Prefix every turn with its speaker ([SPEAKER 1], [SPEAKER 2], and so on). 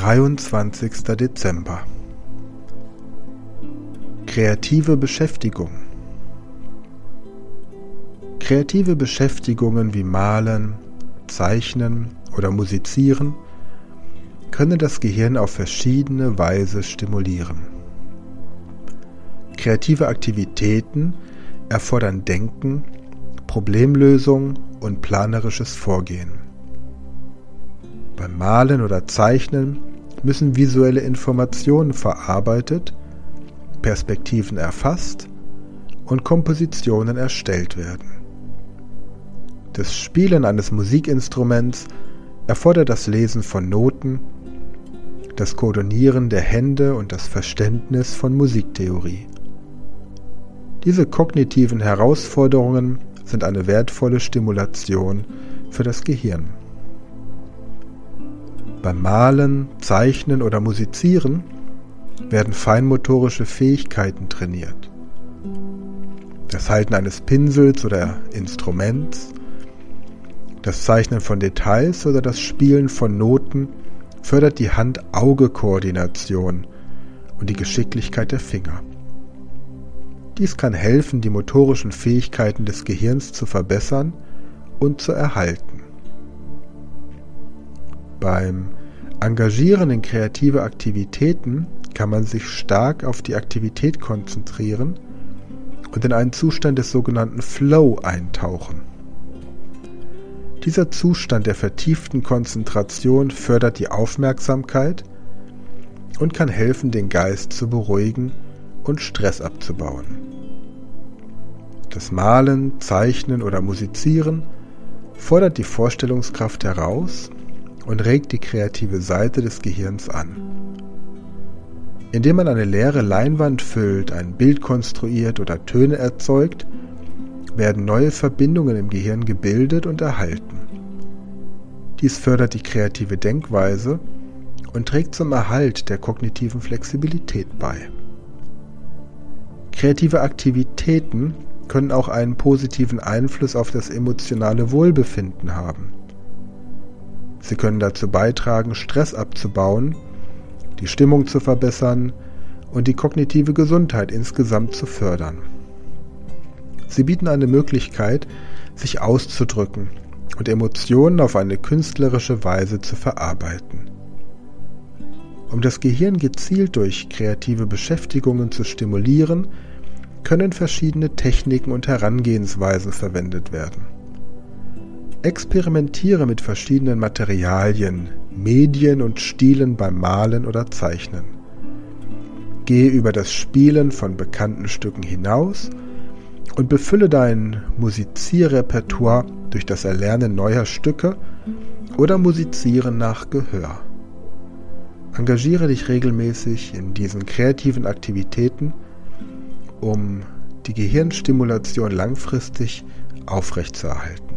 [SPEAKER 1] 23. Dezember Kreative Beschäftigung Kreative Beschäftigungen wie Malen, Zeichnen oder Musizieren können das Gehirn auf verschiedene Weise stimulieren. Kreative Aktivitäten erfordern Denken, Problemlösung und planerisches Vorgehen. Beim Malen oder Zeichnen müssen visuelle Informationen verarbeitet, Perspektiven erfasst und Kompositionen erstellt werden. Das Spielen eines Musikinstruments erfordert das Lesen von Noten, das Koordinieren der Hände und das Verständnis von Musiktheorie. Diese kognitiven Herausforderungen sind eine wertvolle Stimulation für das Gehirn. Beim Malen, Zeichnen oder Musizieren werden feinmotorische Fähigkeiten trainiert. Das Halten eines Pinsels oder Instruments, das Zeichnen von Details oder das Spielen von Noten fördert die Hand-Auge-Koordination und die Geschicklichkeit der Finger. Dies kann helfen, die motorischen Fähigkeiten des Gehirns zu verbessern und zu erhalten. Beim Engagieren in kreative Aktivitäten kann man sich stark auf die Aktivität konzentrieren und in einen Zustand des sogenannten Flow eintauchen. Dieser Zustand der vertieften Konzentration fördert die Aufmerksamkeit und kann helfen, den Geist zu beruhigen und Stress abzubauen. Das Malen, Zeichnen oder Musizieren fordert die Vorstellungskraft heraus und regt die kreative Seite des Gehirns an. Indem man eine leere Leinwand füllt, ein Bild konstruiert oder Töne erzeugt, werden neue Verbindungen im Gehirn gebildet und erhalten. Dies fördert die kreative Denkweise und trägt zum Erhalt der kognitiven Flexibilität bei. Kreative Aktivitäten können auch einen positiven Einfluss auf das emotionale Wohlbefinden haben. Sie können dazu beitragen, Stress abzubauen, die Stimmung zu verbessern und die kognitive Gesundheit insgesamt zu fördern. Sie bieten eine Möglichkeit, sich auszudrücken und Emotionen auf eine künstlerische Weise zu verarbeiten. Um das Gehirn gezielt durch kreative Beschäftigungen zu stimulieren, können verschiedene Techniken und Herangehensweisen verwendet werden. Experimentiere mit verschiedenen Materialien, Medien und Stilen beim Malen oder Zeichnen. Gehe über das Spielen von bekannten Stücken hinaus und befülle dein Musizierrepertoire durch das Erlernen neuer Stücke oder Musizieren nach Gehör. Engagiere dich regelmäßig in diesen kreativen Aktivitäten, um die Gehirnstimulation langfristig aufrechtzuerhalten.